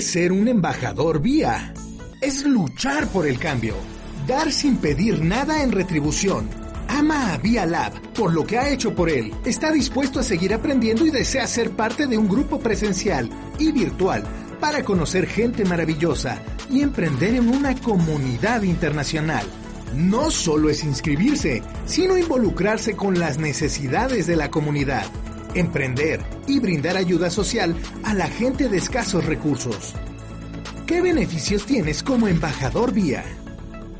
ser un embajador vía? Es luchar por el cambio, dar sin pedir nada en retribución. Ama a Via Lab por lo que ha hecho por él. Está dispuesto a seguir aprendiendo y desea ser parte de un grupo presencial y virtual para conocer gente maravillosa y emprender en una comunidad internacional. No solo es inscribirse, sino involucrarse con las necesidades de la comunidad, emprender y brindar ayuda social a la gente de escasos recursos. ¿Qué beneficios tienes como embajador vía?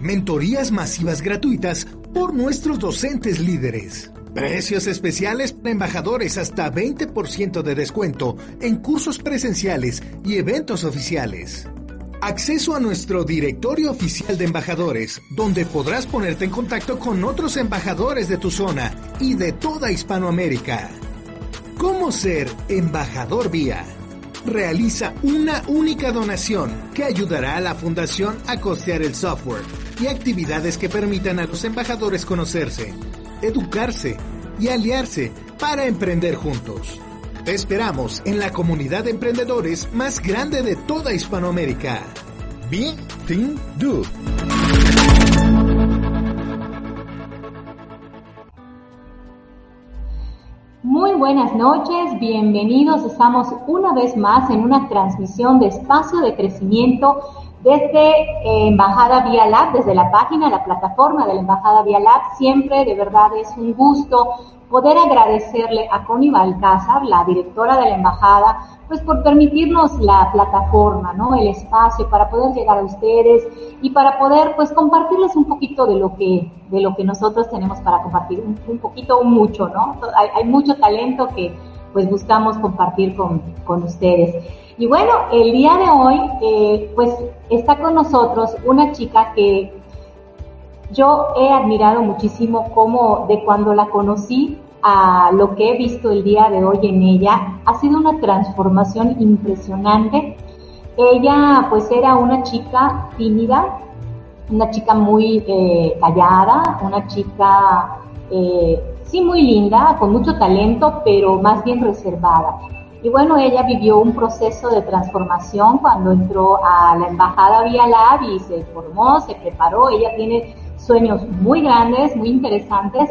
Mentorías masivas gratuitas por nuestros docentes líderes. Precios especiales para embajadores hasta 20% de descuento en cursos presenciales y eventos oficiales. Acceso a nuestro directorio oficial de embajadores, donde podrás ponerte en contacto con otros embajadores de tu zona y de toda Hispanoamérica. ¿Cómo ser embajador vía? Realiza una única donación que ayudará a la fundación a costear el software y actividades que permitan a los embajadores conocerse, educarse y aliarse para emprender juntos. Te esperamos en la comunidad de emprendedores más grande de toda Hispanoamérica. Be Think Do. Buenas noches, bienvenidos. Estamos una vez más en una transmisión de espacio de crecimiento desde eh, Embajada Vía Lab, desde la página, la plataforma de la Embajada Vía Lab. Siempre de verdad es un gusto poder agradecerle a Connie Balcázar, la directora de la embajada, pues por permitirnos la plataforma, ¿no? El espacio para poder llegar a ustedes y para poder pues compartirles un poquito de lo que de lo que nosotros tenemos para compartir, un, poquito o mucho, ¿no? Hay, hay, mucho talento que pues buscamos compartir con, con ustedes. Y bueno, el día de hoy eh, pues está con nosotros una chica que yo he admirado muchísimo como de cuando la conocí a lo que he visto el día de hoy en ella, ha sido una transformación impresionante. Ella pues era una chica tímida, una chica muy eh, callada, una chica eh, sí muy linda, con mucho talento, pero más bien reservada. Y bueno, ella vivió un proceso de transformación cuando entró a la embajada Vía Lab y se formó, se preparó. Ella tiene sueños muy grandes, muy interesantes.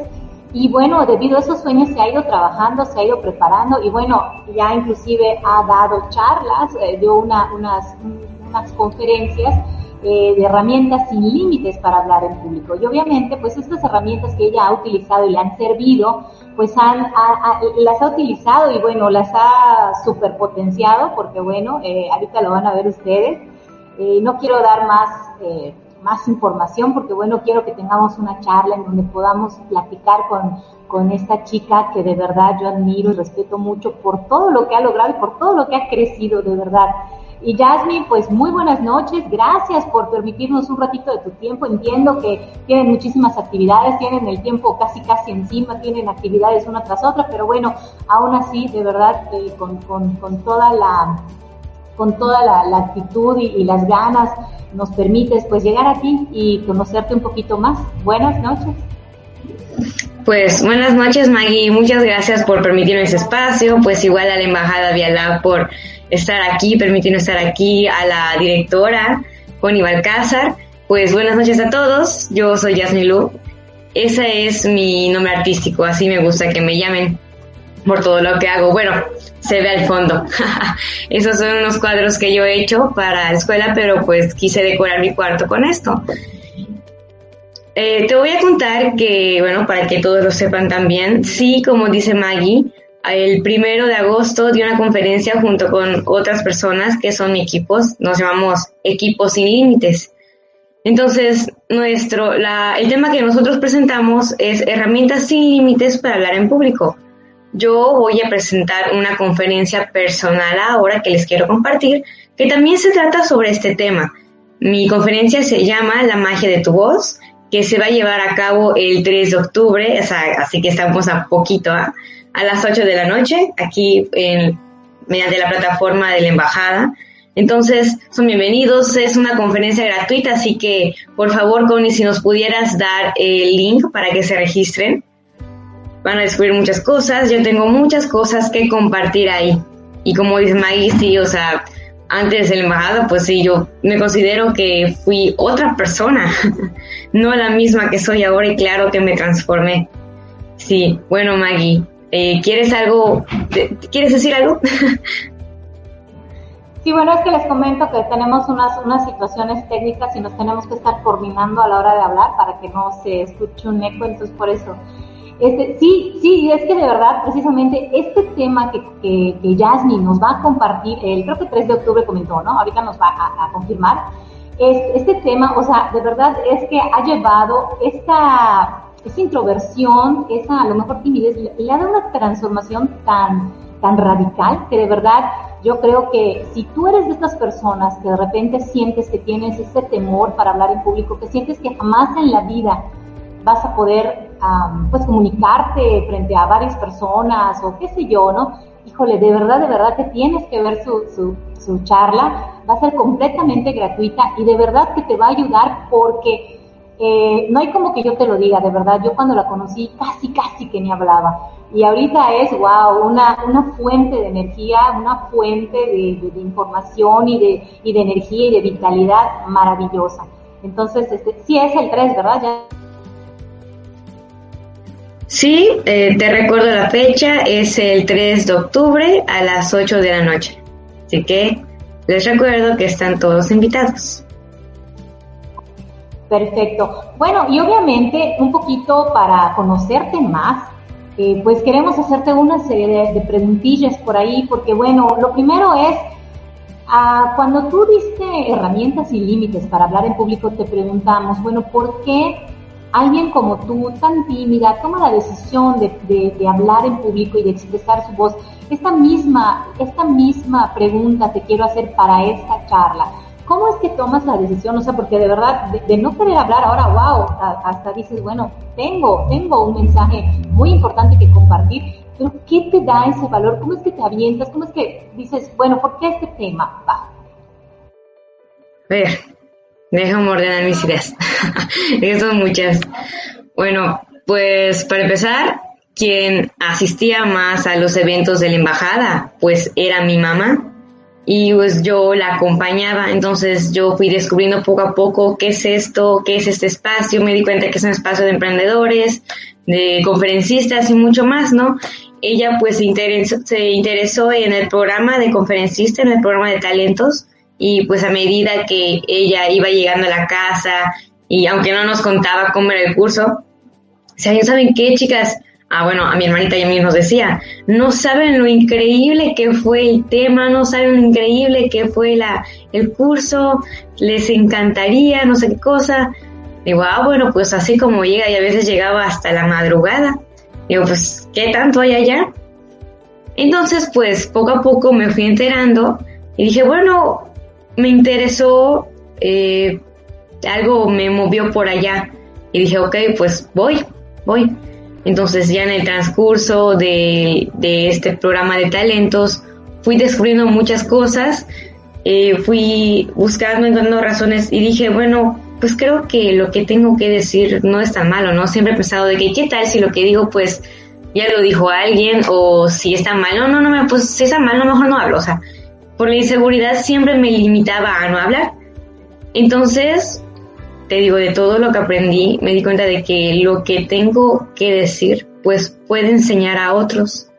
Y bueno, debido a esos sueños se ha ido trabajando, se ha ido preparando y bueno, ya inclusive ha dado charlas, eh, dio una, unas, unas conferencias eh, de herramientas sin límites para hablar en público. Y obviamente, pues estas herramientas que ella ha utilizado y le han servido, pues han, las ha utilizado y bueno, las ha superpotenciado porque bueno, eh, ahorita lo van a ver ustedes. no quiero dar más más información, porque bueno, quiero que tengamos una charla en donde podamos platicar con, con esta chica que de verdad yo admiro y respeto mucho por todo lo que ha logrado y por todo lo que ha crecido, de verdad. Y Jasmine, pues muy buenas noches, gracias por permitirnos un ratito de tu tiempo. Entiendo que tienen muchísimas actividades, tienen el tiempo casi casi encima, tienen actividades una tras otra, pero bueno, aún así, de verdad, eh, con, con, con, toda la con toda la, actitud y, las ganas nos permites pues llegar a ti y conocerte un poquito más. Buenas noches. Pues buenas noches Maggie, muchas gracias por permitirme ese espacio, pues igual a la Embajada Vialab por estar aquí, permitirnos estar aquí, a la directora Connie Balcázar, pues buenas noches a todos, yo soy Yasmin Lu, ese es mi nombre artístico, así me gusta que me llamen por todo lo que hago. Bueno, se ve al fondo. Esos son unos cuadros que yo he hecho para la escuela, pero pues quise decorar mi cuarto con esto. Eh, te voy a contar que, bueno, para que todos lo sepan también, sí, como dice Maggie, el primero de agosto di una conferencia junto con otras personas que son equipos, nos llamamos Equipos Sin Límites. Entonces, nuestro, el tema que nosotros presentamos es herramientas sin límites para hablar en público. Yo voy a presentar una conferencia personal ahora que les quiero compartir, que también se trata sobre este tema. Mi conferencia se llama La magia de tu voz, que se va a llevar a cabo el 3 de octubre, así que estamos a poquito, ¿ah? a las 8 de la noche, aquí en, mediante la plataforma de la embajada. Entonces, son bienvenidos, es una conferencia gratuita, así que por favor, Connie, si nos pudieras dar el link para que se registren van a descubrir muchas cosas, yo tengo muchas cosas que compartir ahí. Y como dice Maggie, sí, o sea, antes de la embajada, pues sí, yo me considero que fui otra persona, no la misma que soy ahora y claro que me transformé. Sí, bueno Maggie, eh, ¿quieres algo? ¿Quieres decir algo? Sí, bueno, es que les comento que tenemos unas, unas situaciones técnicas y nos tenemos que estar coordinando a la hora de hablar para que no se escuche un eco, entonces por eso. Este, sí, sí, es que de verdad, precisamente este tema que, que, que Jasmine nos va a compartir, el creo que 3 de octubre comentó, ¿no? Ahorita nos va a, confirmar. Es, este tema, o sea, de verdad es que ha llevado esta, esa introversión, esa a lo mejor timidez, le ha dado una transformación tan, tan radical que de verdad yo creo que si tú eres de estas personas que de repente sientes que tienes ese temor para hablar en público, que sientes que jamás en la vida vas a poder pues comunicarte frente a varias personas o qué sé yo, ¿no? Híjole, de verdad, de verdad que tienes que ver su, su, su charla, va a ser completamente gratuita y de verdad que te va a ayudar porque eh, no hay como que yo te lo diga, de verdad, yo cuando la conocí casi, casi que ni hablaba y ahorita es, wow, una, una fuente de energía, una fuente de, de, información y de, y de energía y de vitalidad maravillosa. Entonces, este, sí es el 3, ¿verdad? Ya. Sí, eh, te recuerdo la fecha, es el 3 de octubre a las 8 de la noche. Así que les recuerdo que están todos invitados. Perfecto. Bueno, y obviamente un poquito para conocerte más, eh, pues queremos hacerte una serie de, preguntillas por ahí, porque bueno, lo primero es, ah, cuando tú diste herramientas y límites para hablar en público, te preguntamos, bueno, ¿por qué alguien como tú, tan tímida, toma la decisión de, de, hablar en público y de expresar su voz? Esta misma, esta misma pregunta te quiero hacer para esta charla. ¿Cómo es que tomas la decisión? O sea, porque de verdad, de, no querer hablar ahora, wow, hasta dices, bueno, tengo, tengo un mensaje muy importante que compartir, pero ¿qué te da ese valor? ¿Cómo es que te avientas? ¿Cómo es que dices, bueno, ¿por qué este tema? Va. Ver, déjame ordenar mis ideas. son muchas. Bueno, pues para empezar, quien asistía más a los eventos de la embajada, pues era mi mamá y pues yo la acompañaba, entonces yo fui descubriendo poco a poco qué es esto, qué es este espacio, me di cuenta que es un espacio de emprendedores, de conferencistas y mucho más, ¿no? Ella pues se interesó, se interesó en el programa de conferencista, en el programa de talentos y pues a medida que ella iba llegando a la casa y aunque no nos contaba cómo era el curso, ya saben qué, chicas, Ah, bueno, a mi hermanita y a mí nos decía, no saben lo increíble que fue el tema, no saben lo increíble que fue la, el curso, les encantaría, no sé qué cosa. Digo, ah, bueno, pues así como llega y a veces llegaba hasta la madrugada. Digo, pues, ¿qué tanto hay allá? Entonces, pues, poco a poco me fui enterando y dije, bueno, me interesó, eh, algo me movió por allá. Y dije, ok, pues voy, voy. Entonces ya en el transcurso de, este programa de talentos fui descubriendo muchas cosas, eh, fui buscando, encontrando razones y dije, bueno, pues creo que lo que tengo que decir no es tan malo, ¿no? Siempre he pensado de que, ¿qué tal si lo que digo, pues, ya lo dijo alguien o si está mal? No, no, no, pues si está mal, a lo mejor no hablo, o sea, por la inseguridad siempre me limitaba a no hablar. Entonces, te digo, de todo lo que aprendí, me di cuenta de que lo que tengo que decir, pues puede enseñar a otros.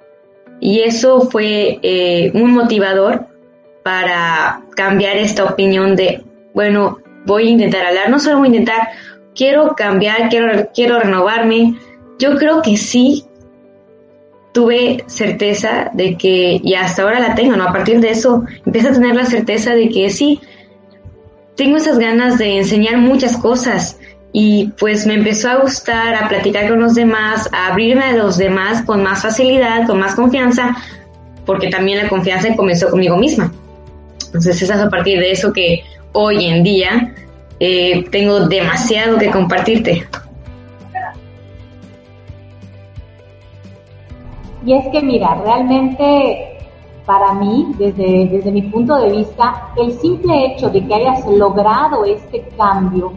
Y eso fue eh, un motivador para cambiar esta opinión de, bueno, voy a intentar hablar, no solo voy a intentar, quiero cambiar, quiero, quiero renovarme. Yo creo que sí tuve certeza de que, y hasta ahora la tengo, ¿no? A partir de eso, empecé a tener la certeza de que sí, tengo esas ganas de enseñar muchas cosas y pues me empezó a gustar a platicar con los demás, a abrirme a los demás con más facilidad, con más confianza, porque también la confianza comenzó conmigo misma. Entonces es a partir de eso que hoy en día eh, tengo demasiado que compartirte. Y es que mira, realmente para mí, desde, desde mi punto de vista, el simple hecho de que hayas logrado este cambio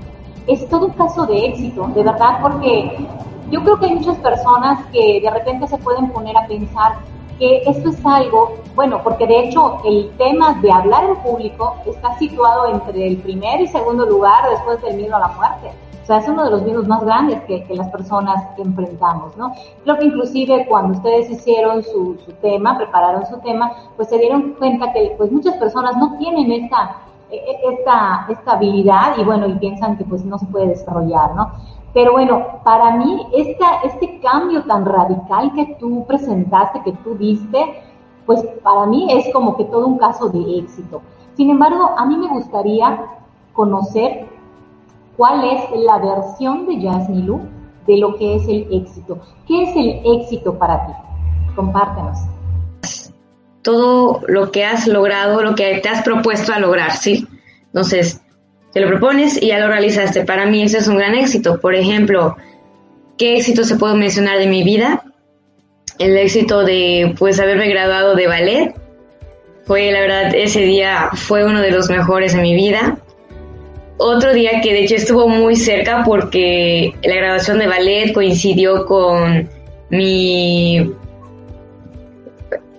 es todo un caso de éxito, de verdad, porque yo creo que hay muchas personas que de repente se pueden poner a pensar que esto es algo, bueno, porque de hecho el tema de hablar en público está situado entre el primer y segundo lugar después del miedo a la muerte. Sea, es uno de los miedos más grandes que, que las personas enfrentamos, ¿no? Creo que inclusive cuando ustedes hicieron su, su tema, prepararon su tema, pues se dieron cuenta que pues muchas personas no tienen esta, e, e, esta, esta habilidad y bueno, y piensan que pues no se puede desarrollar, ¿no? Pero bueno, para mí esta, este cambio tan radical que tú presentaste, que tú diste, pues para mí es como que todo un caso de éxito. Sin embargo, a mí me gustaría conocer cuál es la versión de Jasmilu de lo que es el éxito. ¿Qué es el éxito para ti? Compártenos. Todo lo que has logrado, lo que te has propuesto a lograr, ¿sí? Entonces, te lo propones y ya lo realizaste. Para mí eso es un gran éxito. Por ejemplo, ¿qué éxito se puedo mencionar de mi vida? El éxito de pues haberme graduado de ballet. Fue la verdad ese día fue uno de los mejores de mi vida. Otro día que de hecho estuvo muy cerca porque la graduación de ballet coincidió con mi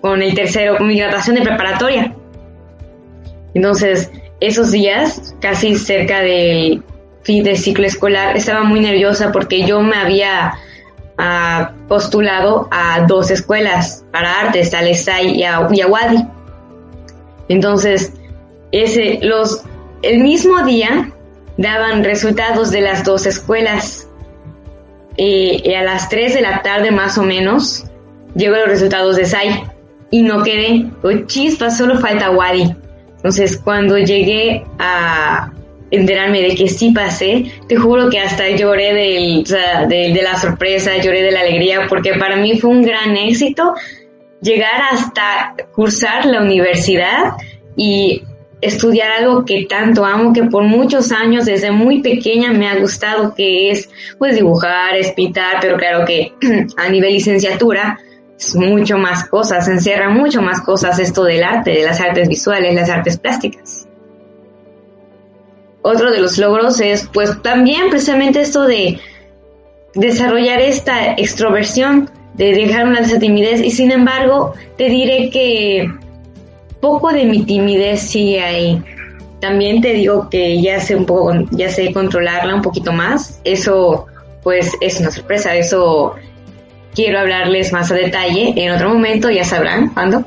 con el tercero, con mi graduación de preparatoria. Entonces, esos días, casi cerca del fin de ciclo escolar, estaba muy nerviosa porque yo me había ah, postulado a dos escuelas para artes, a Lesay y a, Wadi. Entonces, ese, los, el mismo día daban resultados de las dos escuelas. Y, a las 3 de la tarde más o menos llegó los resultados de SAI y no quedé. Oh, chispa, solo falta Wadi. Entonces, cuando llegué a enterarme de que sí pasé, te juro que hasta lloré del, de, la sorpresa, lloré de la alegría, porque para mí fue un gran éxito llegar hasta cursar la universidad y estudiar algo que tanto amo, que por muchos años, desde muy pequeña, me ha gustado, que es pues dibujar, es pintar, pero claro que a nivel licenciatura, mucho más cosas, encierra mucho más cosas esto del arte, de las artes visuales, las artes plásticas. Otro de los logros es pues también precisamente esto de desarrollar esta extroversión, de dejar una esa timidez y sin embargo te diré que poco de mi timidez sigue ahí. También te digo que ya sé un poco, ya sé controlarla un poquito más. Eso pues es una sorpresa, eso quiero hablarles más a detalle en otro momento, ya sabrán cuándo.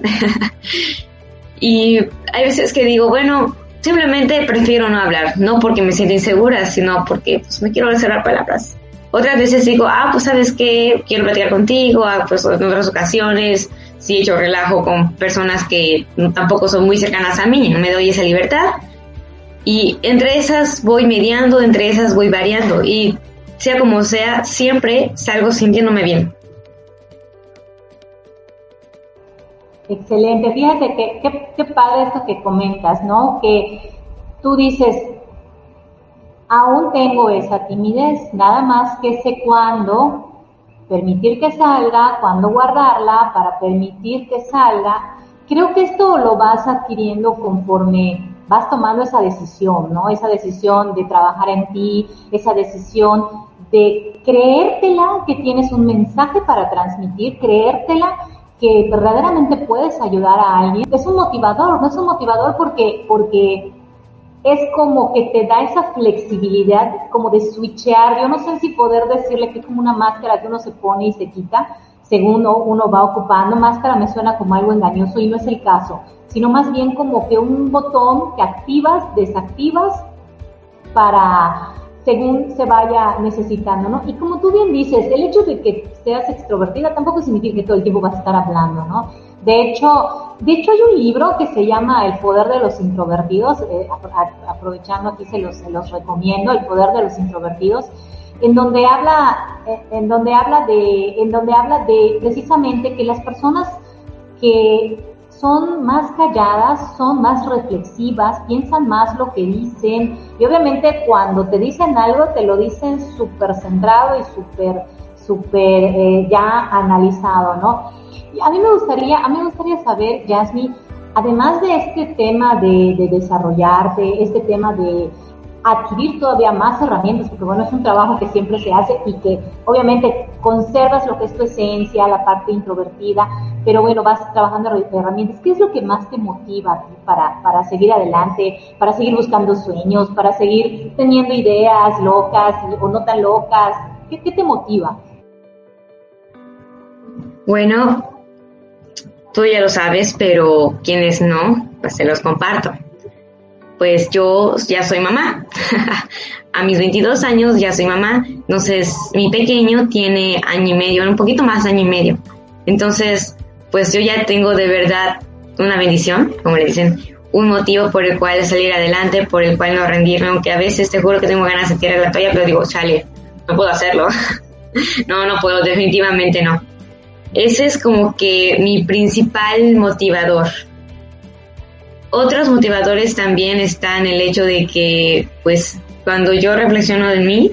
y hay veces que digo, bueno, simplemente prefiero no hablar, no porque me siento insegura, sino porque pues, me quiero reservar palabras. Otras veces digo, ah, pues sabes que quiero platicar contigo, ah, pues en otras ocasiones sí he hecho relajo con personas que tampoco son muy cercanas a mí, no me doy esa libertad. Y entre esas voy mediando, entre esas voy variando y sea como sea, siempre salgo sintiéndome bien. Excelente. Fíjate que qué padre esto que comentas, ¿no? Que tú dices, aún tengo esa timidez, nada más que sé cuándo permitir que salga, cuándo guardarla para permitir que salga. Creo que esto lo vas adquiriendo conforme vas tomando esa decisión, ¿no? Esa decisión de trabajar en ti, esa decisión de creértela que tienes un mensaje para transmitir, creértela que verdaderamente puedes ayudar a alguien, es un motivador, no es un motivador porque, porque es como que te da esa flexibilidad, como de switchear, yo no sé si poder decirle que es como una máscara que uno se pone y se quita según uno va ocupando, máscara me suena como algo engañoso y no es el caso, sino más bien como que un botón que activas, desactivas para según se vaya necesitando, ¿no? Y como tú bien dices, el hecho de que seas extrovertida tampoco significa que todo el tiempo vas a estar hablando, ¿no? De hecho, de hecho hay un libro que se llama El poder de los introvertidos, eh, aprovechando aquí se los, recomiendo, El poder de los introvertidos, en donde habla, eh, en donde habla de, en donde habla de precisamente que las personas que son más calladas, son más reflexivas, piensan más lo que dicen y obviamente cuando te dicen algo te lo dicen súper centrado y súper, súper eh, ya analizado, ¿no? A mí me gustaría, a mí me gustaría saber, Jasmine, además de este tema de, de desarrollarte, este tema de adquirir todavía más herramientas, porque bueno, es un trabajo que siempre se hace y que obviamente conservas lo que es tu esencia, la parte introvertida, pero bueno, vas trabajando herramientas. ¿Qué es lo que más te motiva para, seguir adelante, para seguir buscando sueños, para seguir teniendo ideas locas o no tan locas? ¿Qué, qué te motiva? Bueno, tú ya lo sabes, pero quienes no, pues se los comparto pues yo ya soy mamá. a mis 22 años ya soy mamá. Entonces, mi pequeño tiene año y medio, un poquito más año y medio. Entonces, pues yo ya tengo de verdad una bendición, como le dicen, un motivo por el cual salir adelante, por el cual no rendirme, aunque a veces te juro que tengo ganas de tirar la toalla, pero digo, chale, no puedo hacerlo. no, no puedo, definitivamente no. Ese es como que mi principal motivador, otros motivadores también están el hecho de que, pues, cuando yo reflexiono de mí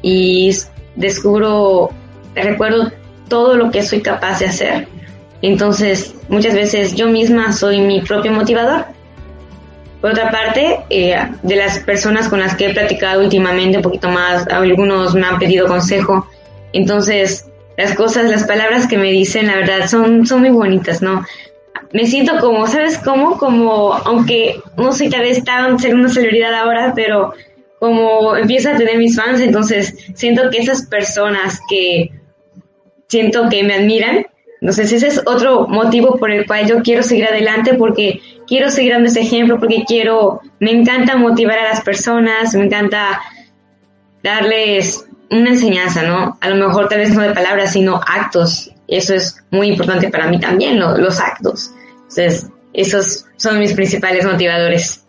y descubro, recuerdo todo lo que soy capaz de hacer. Entonces, muchas veces yo misma soy mi propio motivador. Por otra parte, eh, de las personas con las que he platicado últimamente un poquito más, algunos me han pedido consejo. Entonces, las cosas, las palabras que me dicen, la verdad, son, son muy bonitas, ¿no? me siento como, ¿sabes cómo? Como, aunque no soy tal vez tan ser una celebridad ahora, pero como empiezo a tener mis fans, entonces siento que esas personas que siento que me admiran, entonces ese es otro motivo por el cual yo quiero seguir adelante, porque quiero seguir dando ese ejemplo, porque quiero, me encanta motivar a las personas, me encanta darles una enseñanza, ¿no? A lo mejor tal vez no de palabras, sino actos. Eso es muy importante para mí también, los actos. Entonces, esos son mis principales motivadores.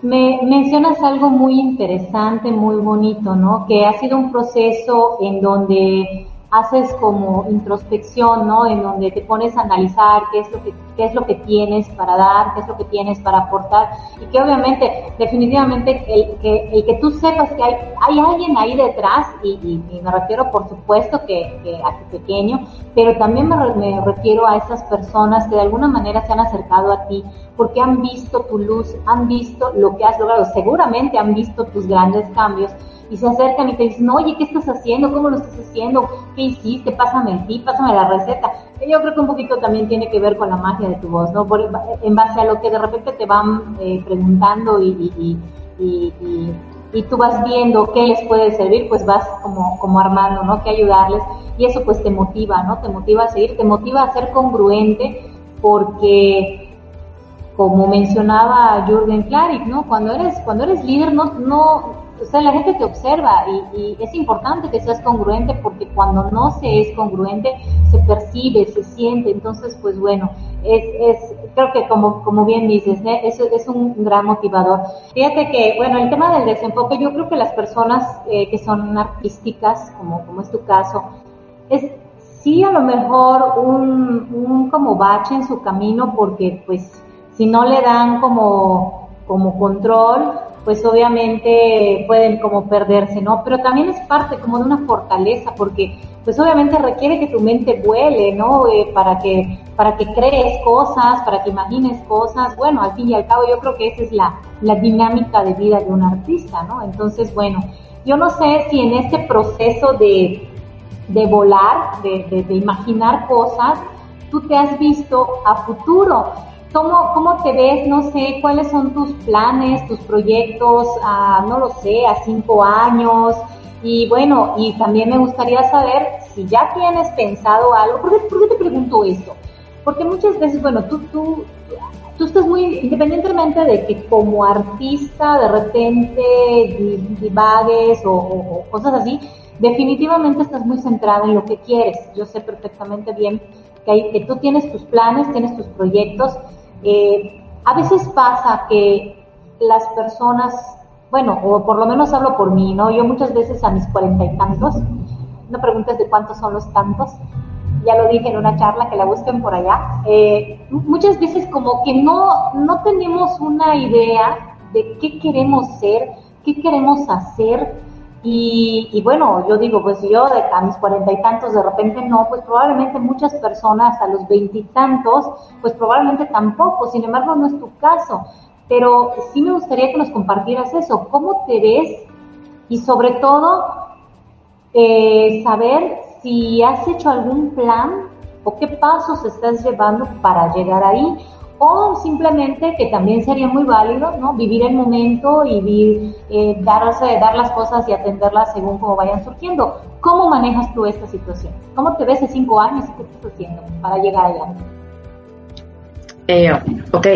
Me mencionas algo muy interesante, muy bonito, ¿no? Que ha sido un proceso en donde haces como introspección, ¿no? En donde te pones a analizar qué es lo que qué es lo que tienes para dar, qué es lo que tienes para aportar y que obviamente, definitivamente, el que, el que tú sepas que hay, hay alguien ahí detrás y, me refiero por supuesto que, que, a tu pequeño, pero también me, me refiero a esas personas que de alguna manera se han acercado a ti porque han visto tu luz, han visto lo que has logrado, seguramente han visto tus grandes cambios y se acercan y te dicen, oye, ¿qué estás haciendo? ¿Cómo lo estás haciendo? ¿Qué hiciste? Pásame tip, pásame la receta. Yo creo que un poquito también tiene que ver con la magia de tu voz, ¿no? en base a lo que de repente te van eh, preguntando y, y, tú vas viendo qué les puede servir, pues vas como, como armando, ¿no? Que ayudarles y eso pues te motiva, ¿no? Te motiva a seguir, te motiva a ser congruente porque como mencionaba Jürgen Klarik, ¿no? Cuando eres, cuando eres líder no, no, o la gente te observa y, es importante que seas congruente porque cuando no se es congruente se percibe, se siente, entonces pues bueno, es, es creo que como, como bien dices, ¿eh? es, es un gran motivador. Fíjate que, bueno, el tema del desenfoque, yo creo que las personas eh, que son artísticas, como, como es tu caso, es sí a lo mejor un, un como bache en su camino porque pues si no le dan como, como control, pues obviamente pueden como perderse, ¿no? Pero también es parte como de una fortaleza, porque pues obviamente requiere que tu mente vuele, ¿no? Eh, para que para que crees cosas, para que imagines cosas. Bueno, al fin y al cabo yo creo que esa es la, la dinámica de vida de un artista, ¿no? Entonces, bueno, yo no sé si en este proceso de, de volar, de, de, de imaginar cosas, tú te has visto a futuro. ¿Cómo, ¿Cómo te ves? No sé, ¿cuáles son tus planes, tus proyectos, a, no lo sé, a cinco años? Y bueno, y también me gustaría saber si ya tienes pensado algo. ¿Por qué, te pregunto esto? Porque muchas veces, bueno, tú, tú, tú estás muy, independientemente de que como artista de repente divagues o, o, cosas así, definitivamente estás muy centrada en lo que quieres. Yo sé perfectamente bien que, hay, que tú tienes tus planes, tienes tus proyectos eh, a veces pasa que las personas, bueno, o por lo menos hablo por mí, ¿no? Yo muchas veces a mis cuarenta y tantos, no preguntes de cuántos son los tantos, ya lo dije en una charla que la busquen por allá, eh, muchas veces como que no, no tenemos una idea de qué queremos ser, qué queremos hacer, Y, bueno, yo digo, pues yo a mis cuarenta y tantos de repente no, pues probablemente muchas personas a los veintitantos, pues probablemente tampoco, sin embargo no es tu caso. Pero sí me gustaría que nos compartieras eso, cómo te ves y sobre todo eh, saber si has hecho algún plan o qué pasos estás llevando para llegar ahí o simplemente que también sería muy válido, ¿no? Vivir el momento y vivir, eh, darse, dar las cosas y atenderlas según cómo vayan surgiendo. ¿Cómo manejas tú esta situación? ¿Cómo te ves en cinco años y qué estás haciendo para llegar allá? Eh, ok.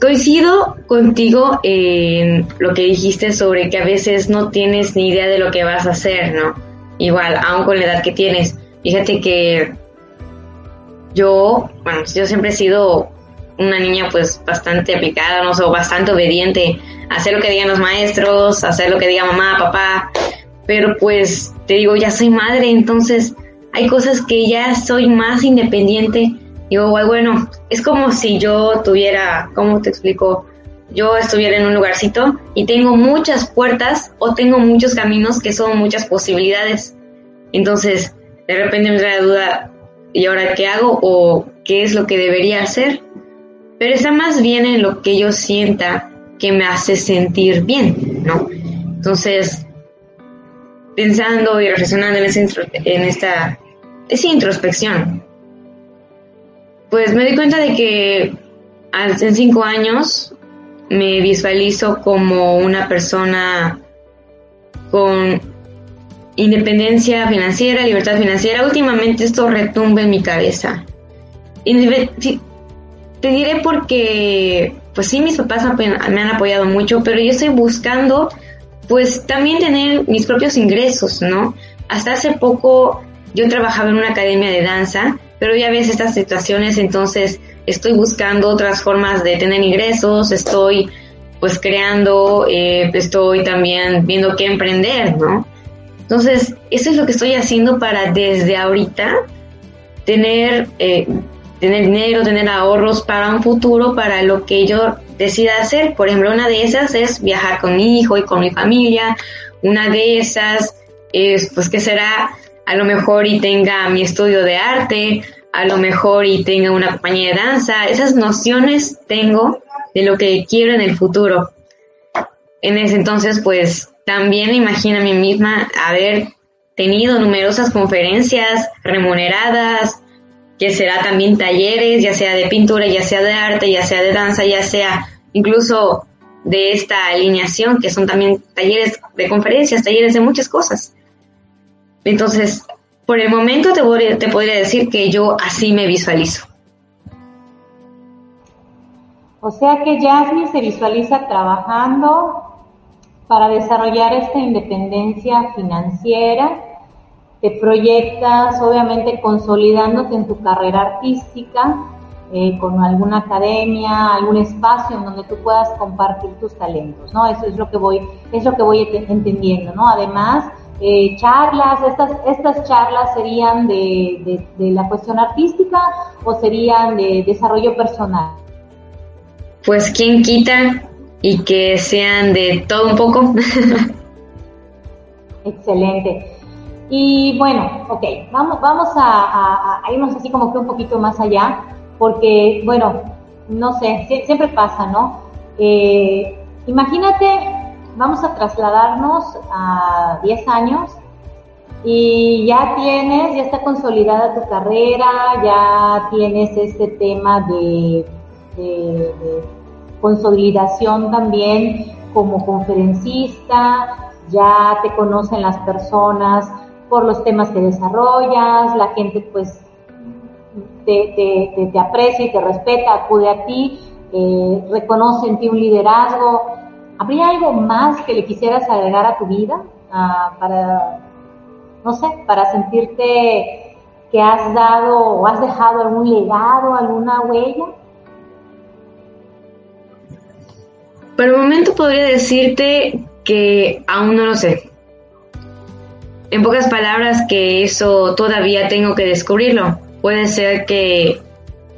Coincido contigo en lo que dijiste sobre que a veces no tienes ni idea de lo que vas a hacer, ¿no? Igual, aún con la edad que tienes. Fíjate que yo, bueno, yo siempre he sido una niña pues bastante aplicada, no sé, bastante obediente, hacer lo que digan los maestros, hacer lo que diga mamá, papá, pero pues te digo, ya soy madre, entonces hay cosas que ya soy más independiente. Digo, bueno, es como si yo tuviera, ¿cómo te explico? Yo estuviera en un lugarcito y tengo muchas puertas o tengo muchos caminos que son muchas posibilidades. Entonces, de repente me la duda, ¿y ahora qué hago? ¿O qué es lo que debería hacer? Pero está más bien en lo que yo sienta que me hace sentir bien, ¿no? Entonces, pensando y reflexionando en, en esta esa introspección, pues me di cuenta de que hace cinco años me visualizo como una persona con independencia financiera, libertad financiera, últimamente esto retumba en mi cabeza. te diré porque, pues sí, mis papás me han apoyado mucho, pero yo estoy buscando, pues también tener mis propios ingresos, ¿no? Hasta hace poco yo trabajaba en una academia de danza, pero ya ves estas situaciones, entonces estoy buscando otras formas de tener ingresos, estoy pues creando, eh, estoy también viendo qué emprender, ¿no? Entonces, eso es lo que estoy haciendo para desde ahorita tener, eh, tener dinero, tener ahorros para un futuro, para lo que yo decida hacer. Por ejemplo, una de esas es viajar con mi hijo y con mi familia. Una de esas es, pues, que será a lo mejor y tenga mi estudio de arte, a lo mejor y tenga una compañía de danza. Esas nociones tengo de lo que quiero en el futuro. En ese entonces, pues, también imagino a mí misma haber tenido numerosas conferencias remuneradas, que será también talleres, ya sea de pintura, ya sea de arte, ya sea de danza, ya sea incluso de esta alineación, que son también talleres de conferencias, talleres de muchas cosas. Entonces, por el momento te, te podría decir que yo así me visualizo. O sea que Jasmine se visualiza trabajando para desarrollar esta independencia financiera. Te proyectas, obviamente, consolidándote en tu carrera artística, eh, con alguna academia, algún espacio en donde tú puedas compartir tus talentos, ¿no? Eso es lo que voy, es que voy entendiendo, ¿no? Además, eh, charlas, estas, estas charlas serían de, de la cuestión artística o serían de desarrollo personal. Pues quién quita y que sean de todo un poco. Excelente. Y bueno, ok, vamos, vamos a, irnos así como que un poquito más allá, porque, bueno, no sé, siempre pasa, ¿no? Eh, imagínate, vamos a trasladarnos a 10 años y ya tienes, ya está consolidada tu carrera, ya tienes ese tema de consolidación también como conferencista, ya te conocen las personas por los temas que desarrollas, la gente pues te, aprecia y te respeta, acude a ti, eh, reconoce en ti un liderazgo. ¿Habría algo más que le quisieras agregar a tu vida para, no sé, para sentirte que has dado o has dejado algún legado, alguna huella? Por el momento podría decirte que aún no lo sé. En pocas palabras que eso todavía tengo que descubrirlo. Puede ser que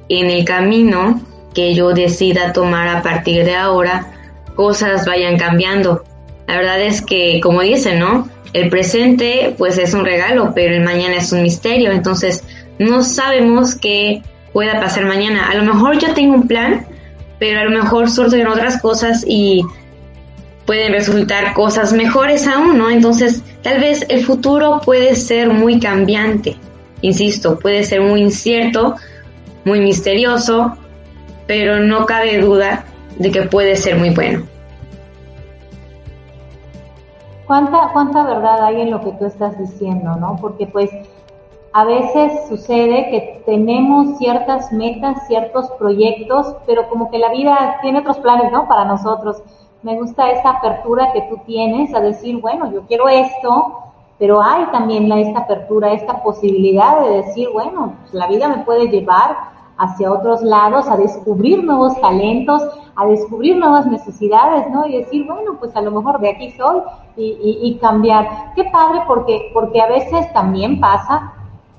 en el camino que yo decida tomar a partir de ahora, cosas vayan cambiando. La verdad es que, como dicen, ¿no? El presente pues es un regalo, pero el mañana es un misterio, entonces no sabemos qué pueda pasar mañana. A lo mejor yo tengo un plan, pero a lo mejor surgen otras cosas y pueden resultar cosas mejores aún, ¿no? Entonces, tal vez el futuro puede ser muy cambiante, insisto, puede ser muy incierto, muy misterioso, pero no cabe duda de que puede ser muy bueno. ¿Cuánta, cuánta verdad hay en lo que tú estás diciendo, no? Porque pues a veces sucede que tenemos ciertas metas, ciertos proyectos, pero como que la vida tiene otros planes, ¿no? Para nosotros. Me gusta esa apertura que tú tienes a decir, bueno, yo quiero esto, pero hay también esta apertura, esta posibilidad de decir, bueno, pues, la vida me puede llevar hacia otros lados, a descubrir nuevos talentos, a descubrir nuevas necesidades, ¿no? Y decir, bueno, pues a lo mejor de aquí soy y, y cambiar. Qué padre porque, porque a veces también pasa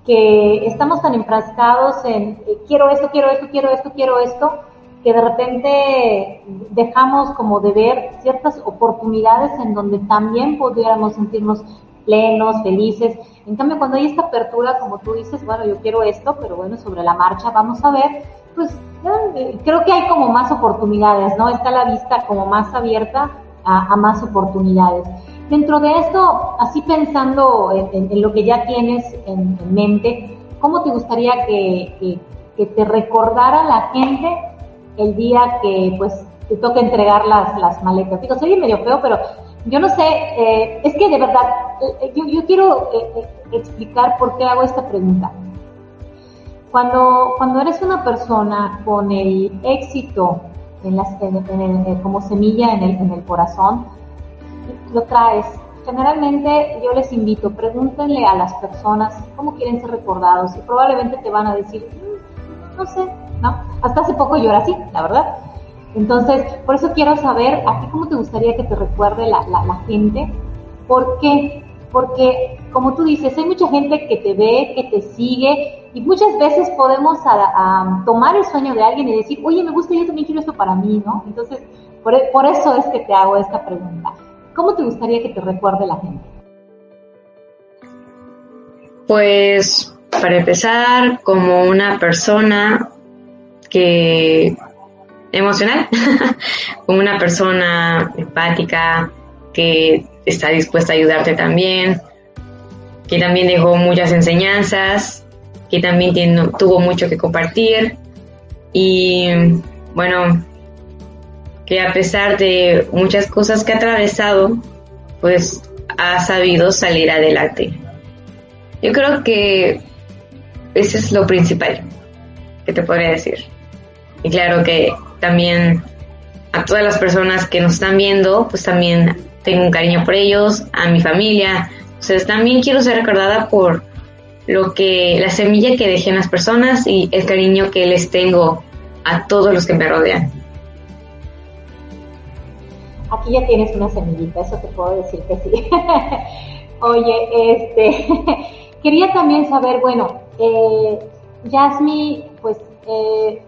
que estamos tan enfrascados en eh, quiero esto, quiero esto, quiero esto, quiero esto, que de repente dejamos como de ver ciertas oportunidades en donde también pudiéramos sentirnos plenos, felices. En cambio, cuando hay esta apertura, como tú dices, bueno, yo quiero esto, pero bueno, sobre la marcha vamos a ver, pues eh, creo que hay como más oportunidades, ¿no? Está la vista como más abierta a, más oportunidades. Dentro de esto, así pensando en, lo que ya tienes en, mente, ¿cómo te gustaría que, te recordara la gente el día que pues te toque entregar las, las maletas? Digo, soy medio feo, pero yo no sé, eh, es que de verdad, eh, yo, quiero eh, explicar por qué hago esta pregunta. Cuando, cuando eres una persona con el éxito en las, como semilla en el, en el corazón, lo traes. Generalmente yo les invito, pregúntenle a las personas cómo quieren ser recordados y probablemente te van a decir, mm, no sé, ¿no? Hasta hace poco yo era así, la verdad. Entonces, por eso quiero saber a ti cómo te gustaría que te recuerde la, gente. ¿Por qué? Porque, como tú dices, hay mucha gente que te ve, que te sigue, y muchas veces podemos tomar el sueño de alguien y decir, oye, me gusta, yo también quiero esto para mí, ¿no? Entonces, por eso es que te hago esta pregunta. ¿Cómo te gustaría que te recuerde la gente? Pues, para empezar, como una persona que emocional, como una persona empática que está dispuesta a ayudarte también, que también dejó muchas enseñanzas, que también tuvo mucho que compartir y bueno, que a pesar de muchas cosas que ha atravesado, pues ha sabido salir adelante. Yo creo que ese es lo principal que te podría decir. Y claro que también a todas las personas que nos están viendo, pues también tengo un cariño por ellos, a mi familia. Entonces también quiero ser recordada por lo que, la semilla que dejé en las personas y el cariño que les tengo a todos los que me rodean. Aquí ya tienes una semillita, eso te puedo decir que sí. Oye, este, quería también saber, bueno, eh, Yasmi, pues eh,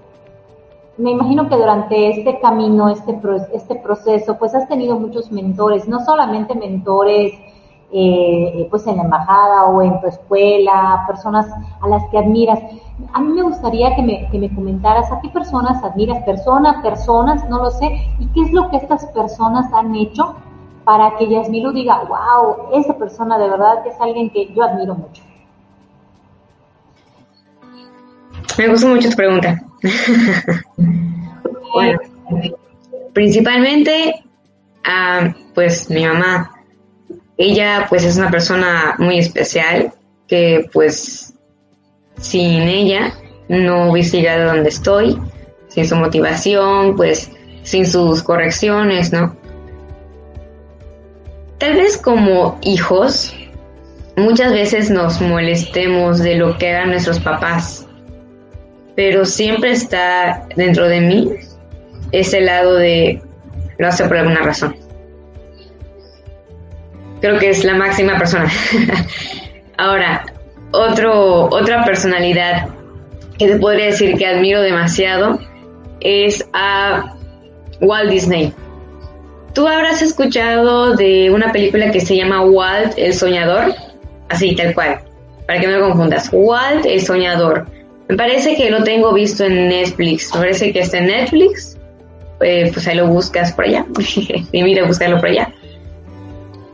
me imagino que durante este camino, este, este proceso, pues has tenido muchos mentores, no solamente mentores eh, pues en la embajada o en tu escuela, personas a las que admiras. A mí me gustaría que me, que me comentaras a qué personas admiras, persona, personas, no lo sé, y qué es lo que estas personas han hecho para que Yasmilu diga, wow, esa persona de verdad es alguien que yo admiro mucho. Me gusta mucho tu pregunta. bueno, principalmente, ah, pues mi mamá. Ella pues es una persona muy especial que pues sin ella no hubiese llegado donde estoy, sin su motivación, pues sin sus correcciones, ¿no? Tal vez como hijos, muchas veces nos molestemos de lo que hagan nuestros papás pero siempre está dentro de mí ese lado de lo hace por alguna razón. Creo que es la máxima persona. Ahora, otro, otra personalidad que te podría decir que admiro demasiado es a Walt Disney. tú habrás escuchado de una película que se llama Walt el Soñador, así tal cual, para que no lo confundas. Walt el Soñador. Me parece que lo tengo visto en Netflix, me parece que está en Netflix, eh, pues ahí lo buscas por allá, te invito a buscarlo por allá.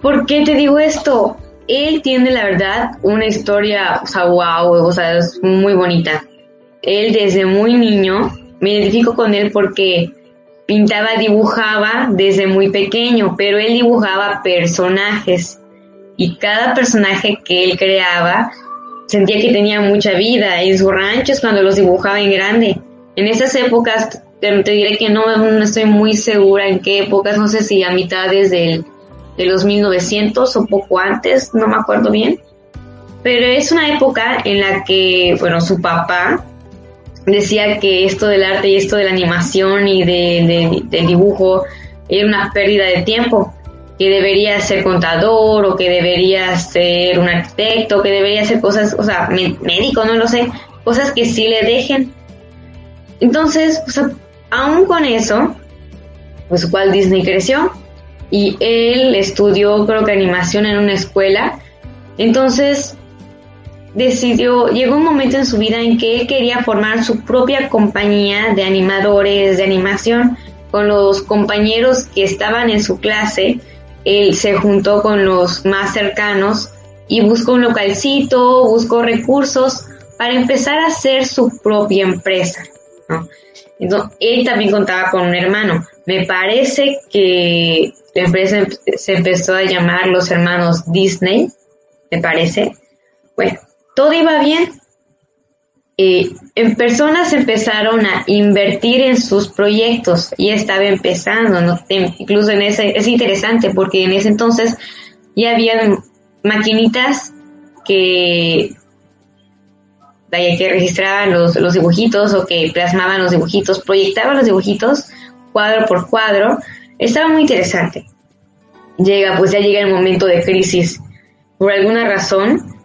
¿Por qué te digo esto? Él tiene la verdad una historia, o sea, wow, o sea, es muy bonita. Él desde muy niño, me identifico con él porque pintaba, dibujaba desde muy pequeño, pero él dibujaba personajes y cada personaje que él creaba sentía que tenía mucha vida. En sus ranchos cuando los dibujaba en grande. En esas épocas, te, diré que no, no, estoy muy segura en qué épocas, no sé si a mitades del, de los 1900 o poco antes, no me acuerdo bien. Pero es una época en la que, bueno, su papá decía que esto del arte y esto de la animación y de, del dibujo era una pérdida de tiempo, que debería ser contador o que debería ser un arquitecto, que debería hacer cosas, o sea, médico, no lo sé, cosas que sí le dejen. Entonces, aún con eso, pues cual Disney creció y él estudió creo que animación en una escuela. Entonces, decidió, llegó un momento en su vida en que él quería formar su propia compañía de animadores de animación con los compañeros que estaban en su clase. Él se juntó con los más cercanos y buscó un localcito, buscó recursos para empezar a hacer su propia empresa. Entonces, él también contaba con un hermano. Me parece que la empresa se empezó a llamar los hermanos Disney, me parece. Bueno, todo iba bien. en personas empezaron a invertir en sus proyectos y estaba empezando, incluso en ese, es interesante porque en ese entonces ya habían maquinitas que, que registraban los dibujitos o que plasmaban los dibujitos, proyectaban los dibujitos cuadro por cuadro, estaba muy interesante. Llega, pues ya llega el momento de crisis. Por alguna razón,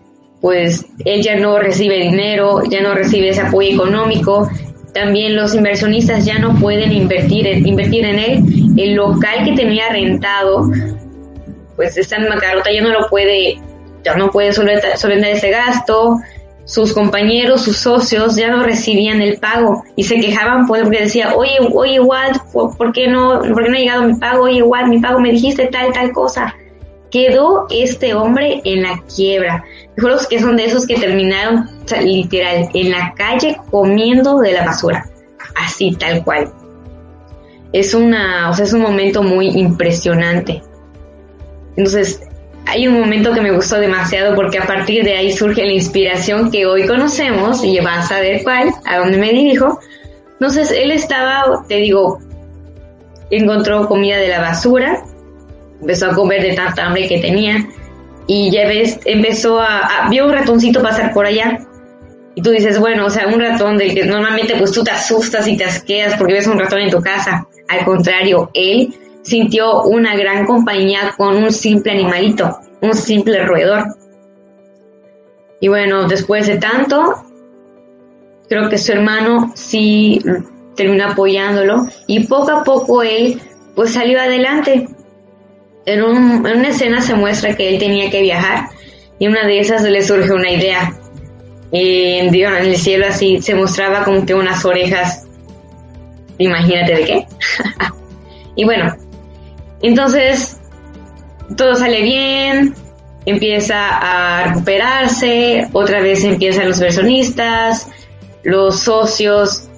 pues él ya no recibe dinero, ya no recibe ese apoyo económico, también los inversionistas ya no pueden invertir, invertir en él, el local que tenía rentado, pues está en macarrota, ya no lo puede, ya no puede solventar, ese gasto, sus compañeros, sus socios ya no recibían el pago y se quejaban porque decía, oye, oye, Walt, ¿por qué no, por qué no ha llegado mi pago? Oye, Walt, mi pago, me dijiste tal, tal cosa. Quedó este hombre en la quiebra juegos que son de esos que terminaron literal en la calle comiendo de la basura, así tal cual. Es una, o sea, es un momento muy impresionante. Entonces, hay un momento que me gustó demasiado porque a partir de ahí surge la inspiración que hoy conocemos y vas a ver cuál, a dónde me dirijo. Entonces, él estaba, te digo, encontró comida de la basura, empezó a comer de tanta hambre que tenía, y ya ves, empezó a, vio un ratoncito pasar por allá. Y tú dices, bueno, o sea, un ratón del que normalmente pues tú te asustas y te asqueas porque ves un ratón en tu casa. Al contrario, él sintió una gran compañía con un simple animalito, un simple roedor. Y bueno, después de tanto, creo que su hermano sí terminó apoyándolo y poco a poco él pues salió adelante en, una escena se muestra que él tenía que viajar y una de esas le surge una idea. Y en el cielo así se mostraba como que unas orejas, imagínate de qué. y bueno, entonces todo sale bien, empieza a recuperarse, otra vez empiezan los versionistas, los socios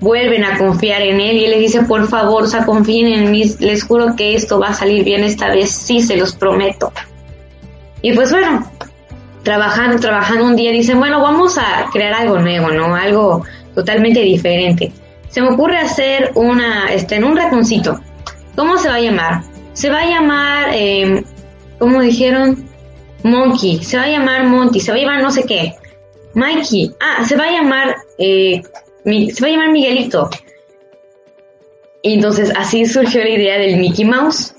vuelven a confiar en él y él les dice, por favor, confíen en mí, les juro que esto va a salir bien esta vez, sí, se los prometo. Y pues bueno, trabajando, trabajando un día, dicen, bueno, vamos a crear algo nuevo, ¿no? Algo totalmente diferente. Se me ocurre hacer una, este, en un ratoncito. ¿Cómo se va a llamar? Se va a llamar, eh, ¿cómo dijeron? Monkey. Se va a llamar Monty. Se va a llamar no sé qué. Mikey. Ah, se va a llamar eh, se va a llamar Miguelito. Y entonces así surgió la idea del Mickey Mouse.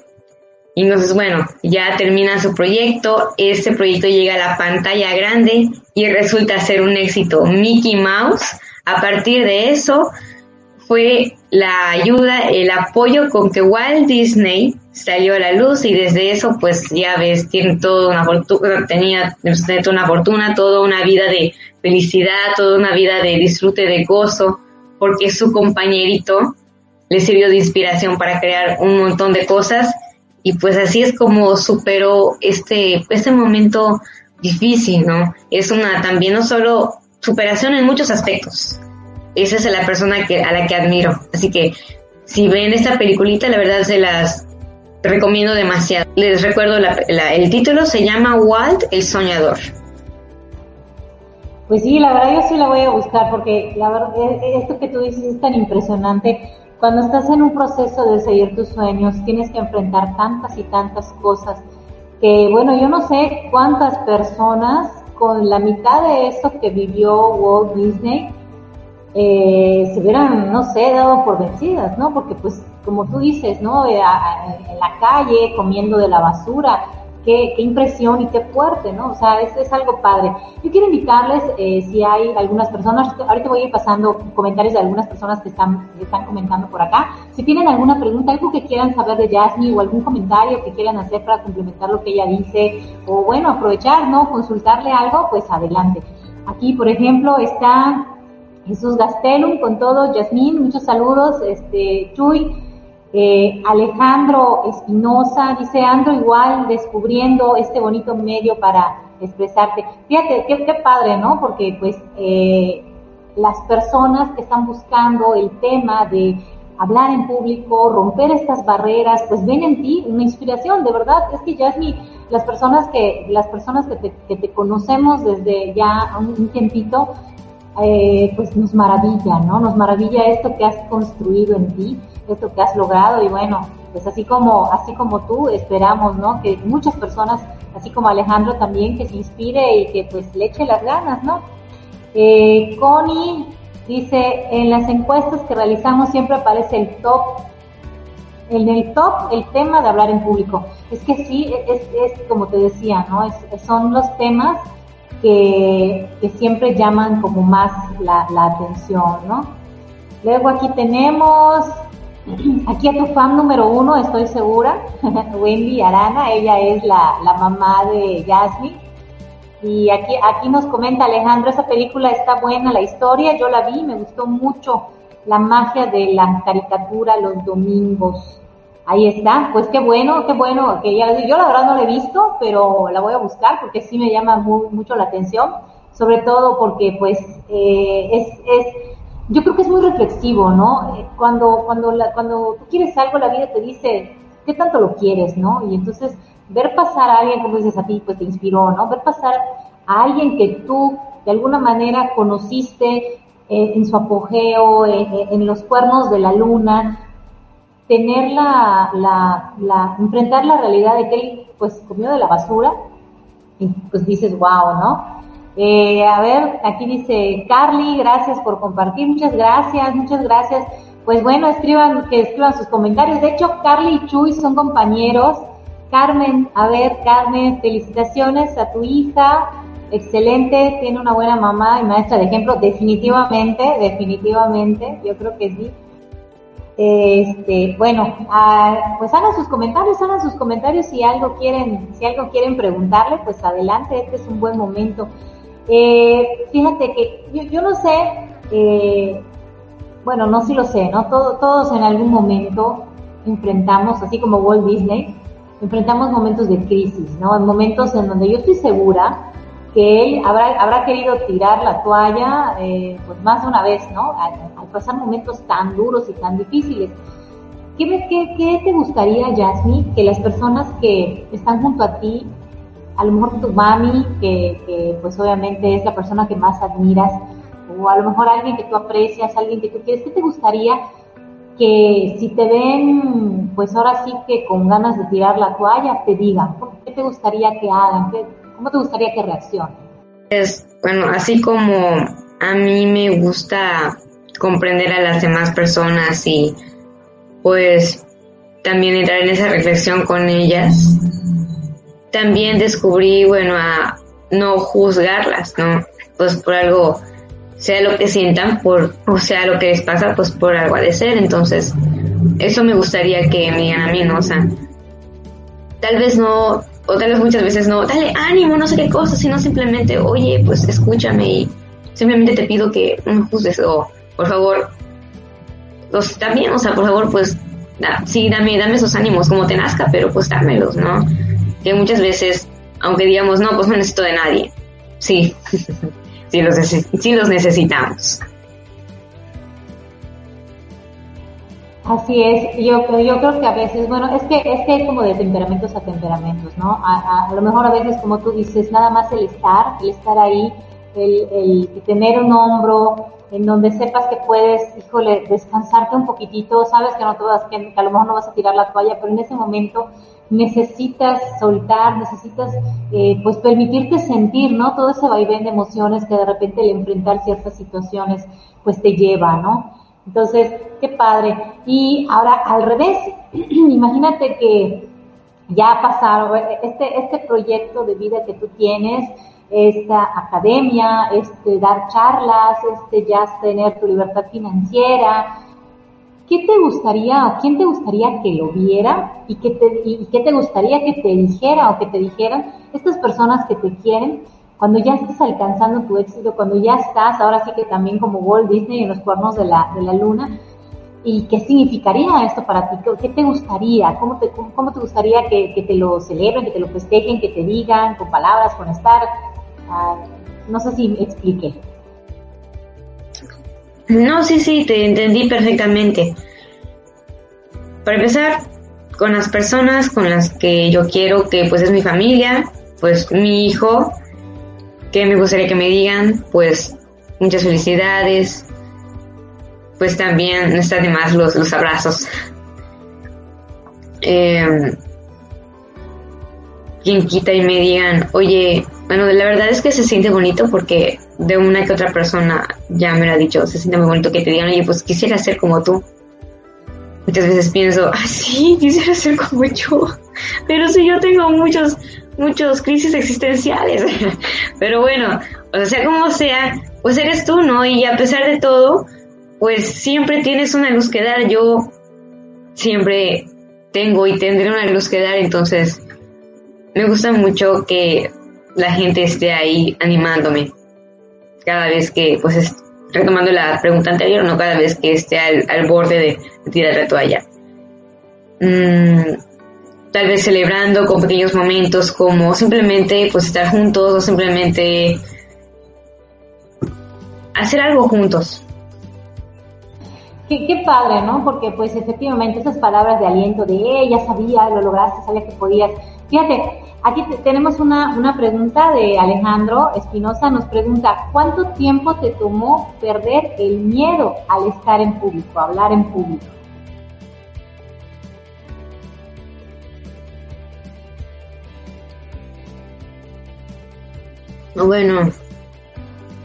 Y entonces, bueno, ya termina su proyecto, este proyecto llega a la pantalla grande y resulta ser un éxito Mickey Mouse. A partir de eso, fue la ayuda, el apoyo con que Walt Disney salió a la luz y desde eso pues ya ves, tiene toda una fortuna, tenía toda una fortuna, toda una vida de felicidad, toda una vida de disfrute, de gozo, porque su compañerito le sirvió de inspiración para crear un montón de cosas y pues así es como superó este, este momento difícil, ¿no? Es una también no solo superación en muchos aspectos. Esa es la persona que, a la que admiro. Así que si ven esta peliculita, la verdad se las recomiendo demasiado. Les recuerdo el título, se llama Walt el Soñador. Pues sí, la verdad yo sí la voy a buscar porque la verdad, e, e, esto que tú dices es tan impresionante. Cuando estás en un proceso de seguir tus sueños, tienes que enfrentar tantas y tantas cosas que, bueno, yo no sé cuántas personas con la mitad de esto que vivió Walt Disney eh, se hubieran, no sé, dado por vencidas, ¿no? Porque pues, como tú dices, ¿no? Eh, en la calle, comiendo de la basura, qué, impresión y qué fuerte, ¿no? O sea, es, es algo padre. Yo quiero invitarles, eh, si hay algunas personas, ahorita voy a ir pasando comentarios de algunas personas que están, que están comentando por acá. Si tienen alguna pregunta, algo que quieran saber de Jasmine o algún comentario que quieran hacer para complementar lo que ella dice, o bueno, aprovechar, ¿no? Consultarle algo, pues adelante. Aquí, por ejemplo, está Jesús Gastelum con todo, Jasmine, muchos saludos, este, Chuy, eh, Alejandro Espinosa dice, ando igual descubriendo este bonito medio para expresarte. Fíjate, qué, qué padre, ¿no? Porque pues eh, las personas que están buscando el tema de hablar en público, romper estas barreras, pues ven en ti una inspiración, de verdad, es que Jasmine, las personas que, las personas que te, que te conocemos desde ya un, un tiempito, eh, pues nos maravilla, ¿no? Nos maravilla esto que has construido en ti, esto que has logrado y bueno, pues así como, así como tú, esperamos, ¿no? Que muchas personas, así como Alejandro también, que se inspire y que pues le eche las ganas, ¿no? Eh, Connie dice, en las encuestas que realizamos siempre aparece el top, en el top el tema de hablar en público. Es que sí, es, es como te decía, ¿no? Es, son los temas que, siempre llaman como más la, atención, ¿no? Luego aquí tenemos, aquí a tu fan número uno, estoy segura, Wendy Arana, ella es la, la mamá de Jasmine. Y aquí, aquí nos comenta Alejandro, esa película está buena, la historia, yo la vi, me gustó mucho la magia de la caricatura los domingos. Ahí está, pues qué bueno, qué bueno, que ya, yo la verdad no la he visto, pero la voy a buscar porque sí me llama mucho la atención, sobre todo porque pues eh, es, es, yo creo que es muy reflexivo, ¿no? Eh, cuando, cuando, la, cuando tú quieres algo, la vida te dice, ¿qué tanto lo quieres, no? Y entonces ver pasar a alguien, como dices a ti, pues te inspiró, ¿no? Ver pasar a alguien que tú de alguna manera conociste eh, en su apogeo, en los cuernos de la luna, tener la, la, la, enfrentar la realidad de que él pues comió de la basura y pues dices, wow, ¿no? Eh, a ver, aquí dice Carly, gracias por compartir, muchas gracias, muchas gracias. Pues bueno, escriban, que escriban sus comentarios. De hecho, Carly y Chuy son compañeros. Carmen, a ver, Carmen, felicitaciones a tu hija. Excelente, tiene una buena mamá y maestra de ejemplo, definitivamente, definitivamente, yo creo que sí. Este, bueno, ah, pues hagan sus comentarios, hagan sus comentarios si algo quieren, si algo quieren preguntarle, pues adelante, este es un buen momento. Eh, fíjate que yo, yo no sé, eh, bueno, no si lo sé, ¿no? todos en algún momento enfrentamos, así como Walt Disney, enfrentamos momentos de crisis, ¿no? En momentos en donde yo estoy segura que él habrá, habrá querido tirar la toalla eh, pues más de una vez, ¿no? Al, pasar momentos tan duros y tan difíciles. ¿Qué, qué, qué te gustaría, Jasmine, que las personas que están junto a ti, a lo mejor tu mami, que, que pues obviamente es la persona que más admiras, o a lo mejor alguien que tú aprecias, alguien que tú quieres, ¿qué te gustaría que si te ven, pues ahora sí que con ganas de tirar la toalla, te digan? ¿Qué te gustaría que hagan? ¿Qué, ¿Cómo te gustaría que reaccione? Es, bueno, así como a mí me gusta comprender a las demás personas y pues también entrar en esa reflexión con ellas, también descubrí, bueno, a no juzgarlas, ¿no? Pues por algo sea lo que sientan por, o sea lo que les pasa, pues por algo de ser. Entonces, eso me gustaría que me digan a mí, ¿no? O sea, tal vez no, o tal vez muchas veces no, dale ánimo, no sé qué cosa, sino simplemente, oye, pues escúchame y simplemente te pido que no juzgues o, por favor, los, también, o sea, por favor, pues, sí, dame, dame esos ánimos como te nazca, pero pues dámelos, ¿no? Que muchas veces, aunque digamos, no, pues no necesito de nadie, sí, sí, los, sí los necesitamos. Así es, yo, yo creo que a veces, bueno, es que es que hay como de temperamentos a temperamentos, ¿no? A, lo mejor a veces, como tú dices, nada más el estar, el estar ahí, el, el tener un hombro en donde sepas que puedes, híjole, descansarte un poquitito, sabes que no te vas, que, a lo mejor no vas a tirar la toalla, pero en ese momento necesitas soltar, necesitas eh, pues permitirte sentir, ¿no? Todo ese vaivén de emociones que de repente el enfrentar ciertas situaciones pues te lleva, ¿no? Entonces, qué padre. Y ahora al revés, imagínate que ya ha pasado este, este proyecto de vida que tú tienes, esta academia, este dar charlas, este ya tener tu libertad financiera. ¿Qué te gustaría o quién te gustaría que lo viera y, que te, y qué te gustaría que te dijera o que te dijeran estas personas que te quieren cuando ya estás alcanzando tu éxito, cuando ya estás, ahora sí que también como Walt Disney en los cuernos de la, de la luna, ¿y qué significaría esto para ti? ¿Qué te gustaría? ¿Cómo te, cómo, te gustaría que, que, te lo celebren, que te lo festejen, que te digan con palabras, con estar? Ah, no sé si me expliqué. No, sí, sí, te entendí perfectamente. Para empezar, con las personas con las que yo quiero que pues es mi familia, pues mi hijo, que me gustaría que me digan, pues muchas felicidades, pues también no está de más los, los abrazos. Eh, quien quita y me digan, oye, bueno, la verdad es que se siente bonito porque de una que otra persona ya me lo ha dicho, se siente muy bonito que te digan, oye, pues quisiera ser como tú. Muchas veces pienso, ah, sí, quisiera ser como yo, pero si yo tengo muchos, muchos crisis existenciales. Pero bueno, o sea, como sea, pues eres tú, ¿no? Y a pesar de todo, pues siempre tienes una luz que dar. Yo siempre tengo y tendré una luz que dar, entonces me gusta mucho que la gente esté ahí animándome. Cada vez que, pues, retomando la pregunta anterior, no cada vez que esté al, borde de, tirar la toalla. Mm, tal vez celebrando con pequeños momentos como simplemente pues estar juntos o simplemente hacer algo juntos. Qué, padre, ¿no? Porque pues efectivamente esas palabras de aliento de, eh, sabía, lo lograste, sabía que podías. Fíjate, aquí tenemos una, una pregunta de Alejandro Espinosa, nos pregunta, ¿cuánto tiempo te tomó perder el miedo al estar en público, hablar en público? Bueno,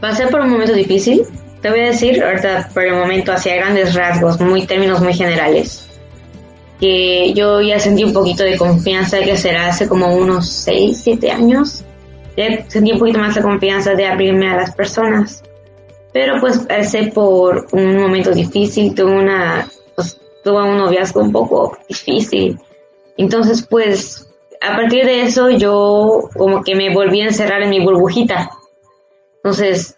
pasé por un momento difícil. Te voy a decir ahorita por el momento hacia grandes rasgos, muy términos muy generales. Que yo ya sentí un poquito de confianza que será hace como unos 6, 7 años. Ya sentí un poquito más de confianza de abrirme a las personas. Pero pues pasé por un momento difícil, tuve una, pues, tuve un noviazgo un poco difícil. Entonces pues a partir de eso yo como que me volví a encerrar en mi burbujita. Entonces,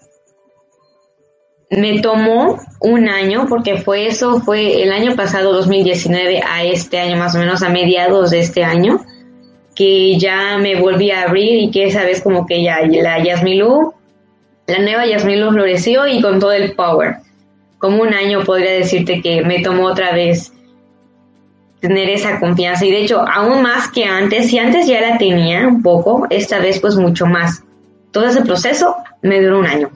me tomó un año, porque fue eso, fue el año pasado, 2019, a este año más o menos, a mediados de este año, que ya me volví a abrir y que esa vez como que ya la Yasmilú, la nueva Yasmilú floreció y con todo el power. Como un año podría decirte que me tomó otra vez tener esa confianza y de hecho aún más que antes, si antes ya la tenía un poco, esta vez pues mucho más. Todo ese proceso me duró un año.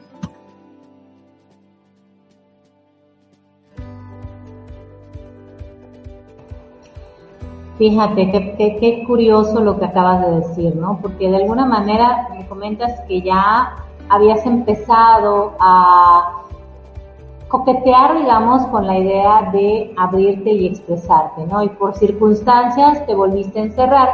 Fíjate, qué, qué, curioso lo que acabas de decir, ¿no? Porque de alguna manera me comentas que ya habías empezado a coquetear, digamos, con la idea de abrirte y expresarte, ¿no? Y por circunstancias te volviste a encerrar,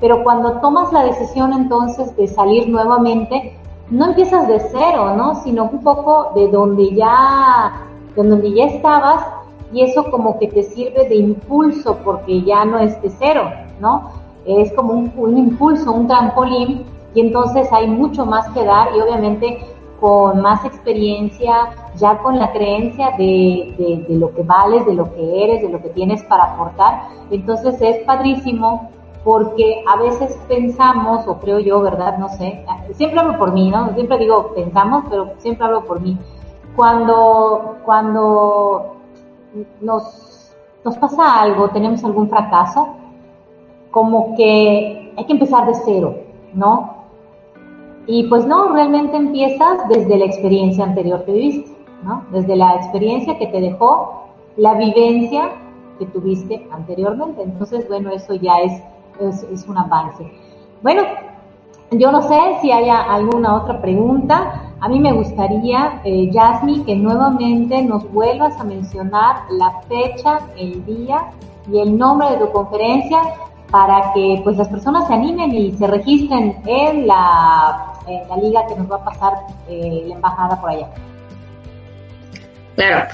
pero cuando tomas la decisión entonces de salir nuevamente, no empiezas de cero, ¿no? Sino un poco de donde ya, de donde ya estabas y eso como que te sirve de impulso porque ya no es de cero, ¿no? Es como un, un impulso, un trampolín y entonces hay mucho más que dar y obviamente con más experiencia, ya con la creencia de, de, lo que vales, de lo que eres, de lo que tienes para aportar. Entonces es padrísimo porque a veces pensamos, o creo yo, ¿verdad? No sé, siempre hablo por mí, ¿no? Siempre digo pensamos, pero siempre hablo por mí. Cuando, cuando nos, nos pasa algo, tenemos algún fracaso, como que hay que empezar de cero, ¿no? Y pues no, realmente empiezas desde la experiencia anterior que viviste, ¿no? Desde la experiencia que te dejó la vivencia que tuviste anteriormente. Entonces, bueno, eso ya es, es, un avance. Bueno, yo no sé si haya alguna otra pregunta. A mí me gustaría, eh, Yasmi, que nuevamente nos vuelvas a mencionar la fecha, el día y el nombre de tu conferencia para que pues las personas se animen y se registren en la en la liga que nos va a pasar eh, la embajada por allá. Claro,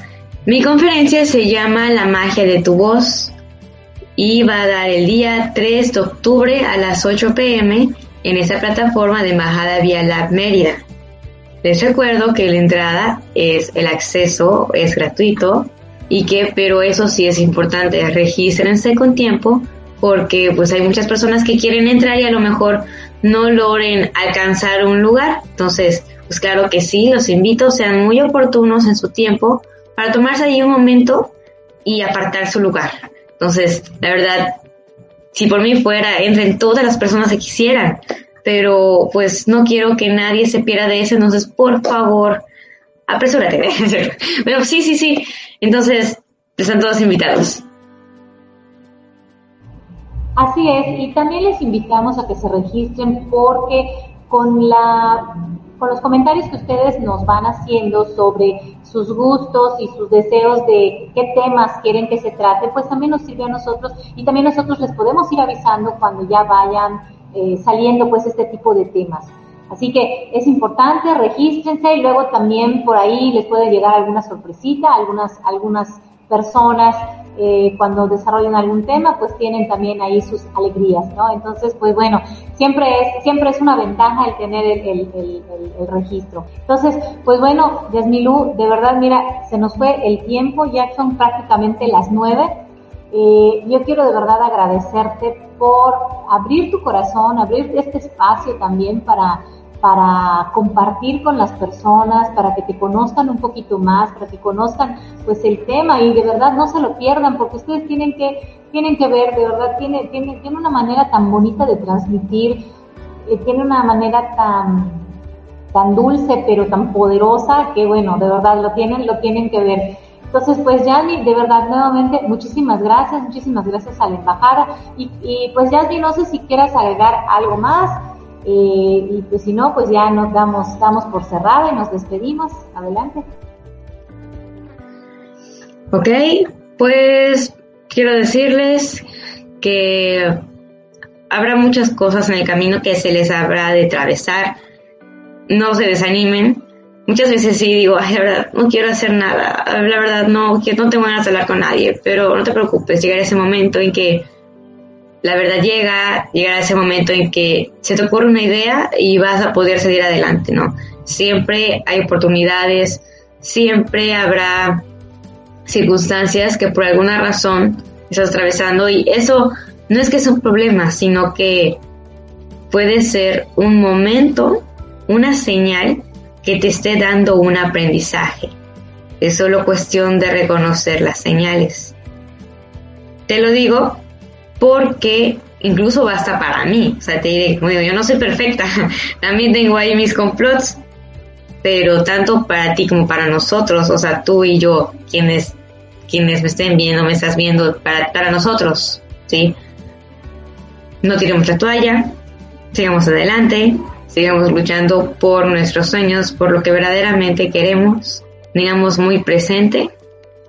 mi conferencia se llama La magia de tu voz y va a dar el día 3 de octubre a las 8 pm en esa plataforma de Embajada Vía Lab Mérida. Les recuerdo que la entrada es el acceso, es gratuito y que, pero eso sí es importante, regístrense con tiempo porque pues hay muchas personas que quieren entrar y a lo mejor no logren alcanzar un lugar. Entonces, pues claro que sí, los invito, sean muy oportunos en su tiempo para tomarse ahí un momento y apartar su lugar. Entonces, la verdad, si por mí fuera, entren todas las personas que quisieran, pero pues no quiero que nadie se pierda de eso, entonces por favor, apresúrate. bueno, sí, sí, sí. Entonces, están todos invitados. Así es, y también les invitamos a que se registren porque con la con los comentarios que ustedes nos van haciendo sobre sus gustos y sus deseos de qué temas quieren que se trate, pues también nos sirve a nosotros y también nosotros les podemos ir avisando cuando ya vayan eh, saliendo pues este tipo de temas. Así que es importante, regístrense y luego también por ahí les puede llegar alguna sorpresita, algunas, algunas personas eh, cuando desarrollan algún tema, pues tienen también ahí sus alegrías, ¿no? Entonces, pues bueno, siempre es, siempre es una ventaja el tener el, el, el, registro. Entonces, pues bueno, Yasmilú, de verdad, mira, se nos fue el tiempo, ya son prácticamente las nueve. Eh, yo quiero de verdad agradecerte por abrir tu corazón, abrir este espacio también para para compartir con las personas, para que te conozcan un poquito más, para que conozcan pues el tema y de verdad no se lo pierdan porque ustedes tienen que tienen que ver, de verdad tiene tiene tiene una manera tan bonita de transmitir, eh, tiene una manera tan tan dulce pero tan poderosa que bueno, de verdad lo tienen lo tienen que ver. Entonces, pues Yanni, de verdad, nuevamente, muchísimas gracias, muchísimas gracias a la embajada. Y, y pues Yanni, no sé si quieras agregar algo más, eh, y pues si no, pues ya nos damos, damos por cerrada y nos despedimos. Adelante. Ok, pues quiero decirles que habrá muchas cosas en el camino que se les habrá de atravesar. No se desanimen. Muchas veces sí digo, ay, la verdad, no quiero hacer nada. La verdad, no, no tengo ganas de hablar con nadie. Pero no te preocupes, llegará ese momento en que la verdad llega, llegará ese momento en que se te ocurre una idea y vas a poder seguir adelante, ¿no? Siempre hay oportunidades, siempre habrá circunstancias que por alguna razón estás atravesando y eso no es que sea un problema, sino que puede ser un momento, una señal que te esté dando un aprendizaje. Es solo cuestión de reconocer las señales. Te lo digo porque incluso basta para mí. O sea, te diré, bueno, yo no soy perfecta, también tengo ahí mis complots, pero tanto para ti como para nosotros, o sea, tú y yo, quienes, quienes me estén viendo, me estás viendo, para, para nosotros, ¿sí? No tiremos la toalla, sigamos adelante, sigamos luchando por nuestros sueños, por lo que verdaderamente queremos, tengamos muy presente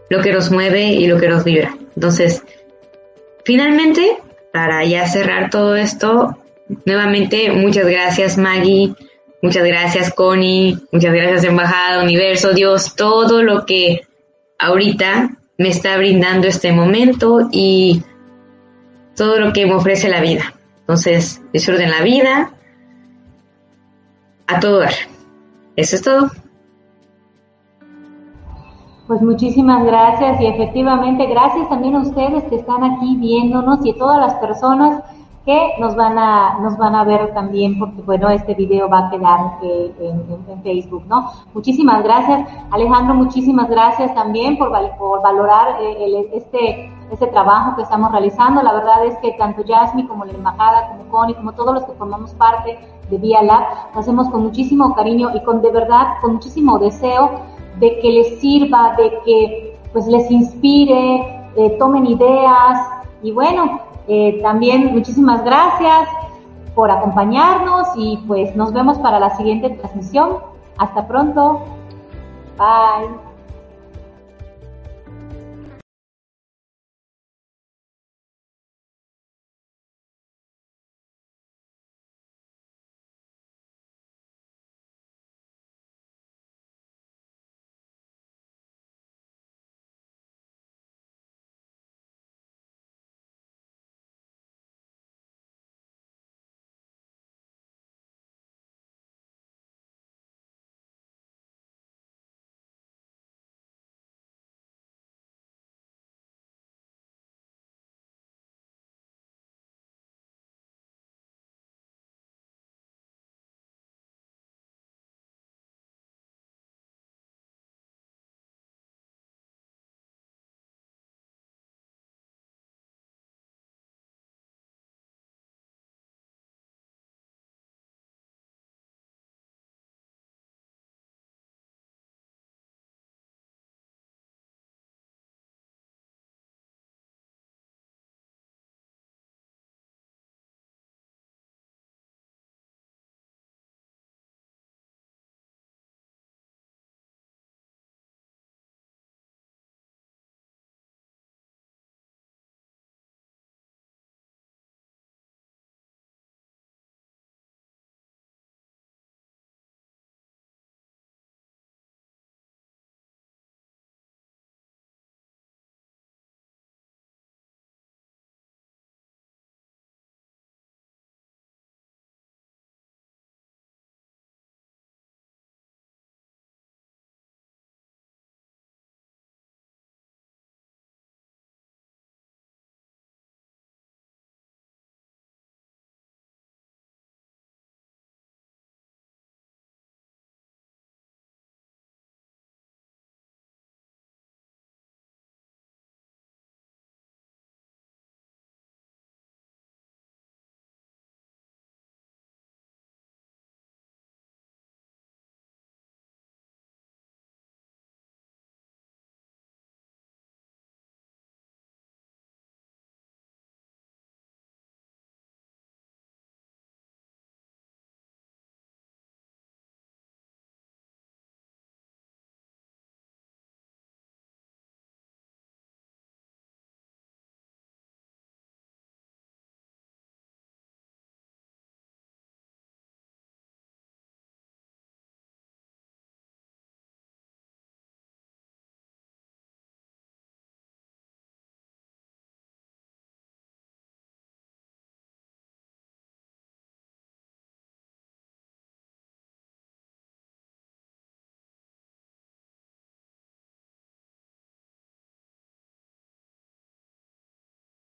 lo que nos mueve y lo que nos vibra. Entonces, Finalmente, para ya cerrar todo esto, nuevamente muchas gracias Maggie Muchas gracias, Connie. Muchas gracias, Embajada, Universo, Dios, todo lo que ahorita me está brindando este momento y todo lo que me ofrece la vida. Entonces, disfruten la vida a todo dar. Eso es todo. Pues muchísimas gracias y efectivamente gracias también a ustedes que están aquí viéndonos y a todas las personas que nos van a nos van a ver también porque bueno este video va a quedar en, Facebook no muchísimas gracias. Alejandro muchísimas gracias también por, por valorar eh, este este trabajo que estamos realizando. La verdad es que tanto Jasmine como la embajada como Connie como todos los que formamos parte de Vía Lab lo hacemos con muchísimo cariño y con de verdad con muchísimo deseo de que les sirva, de que pues les inspire, eh, tomen ideas y bueno, eh, también muchísimas gracias por acompañarnos y pues nos vemos para la siguiente transmisión. Hasta pronto. Bye.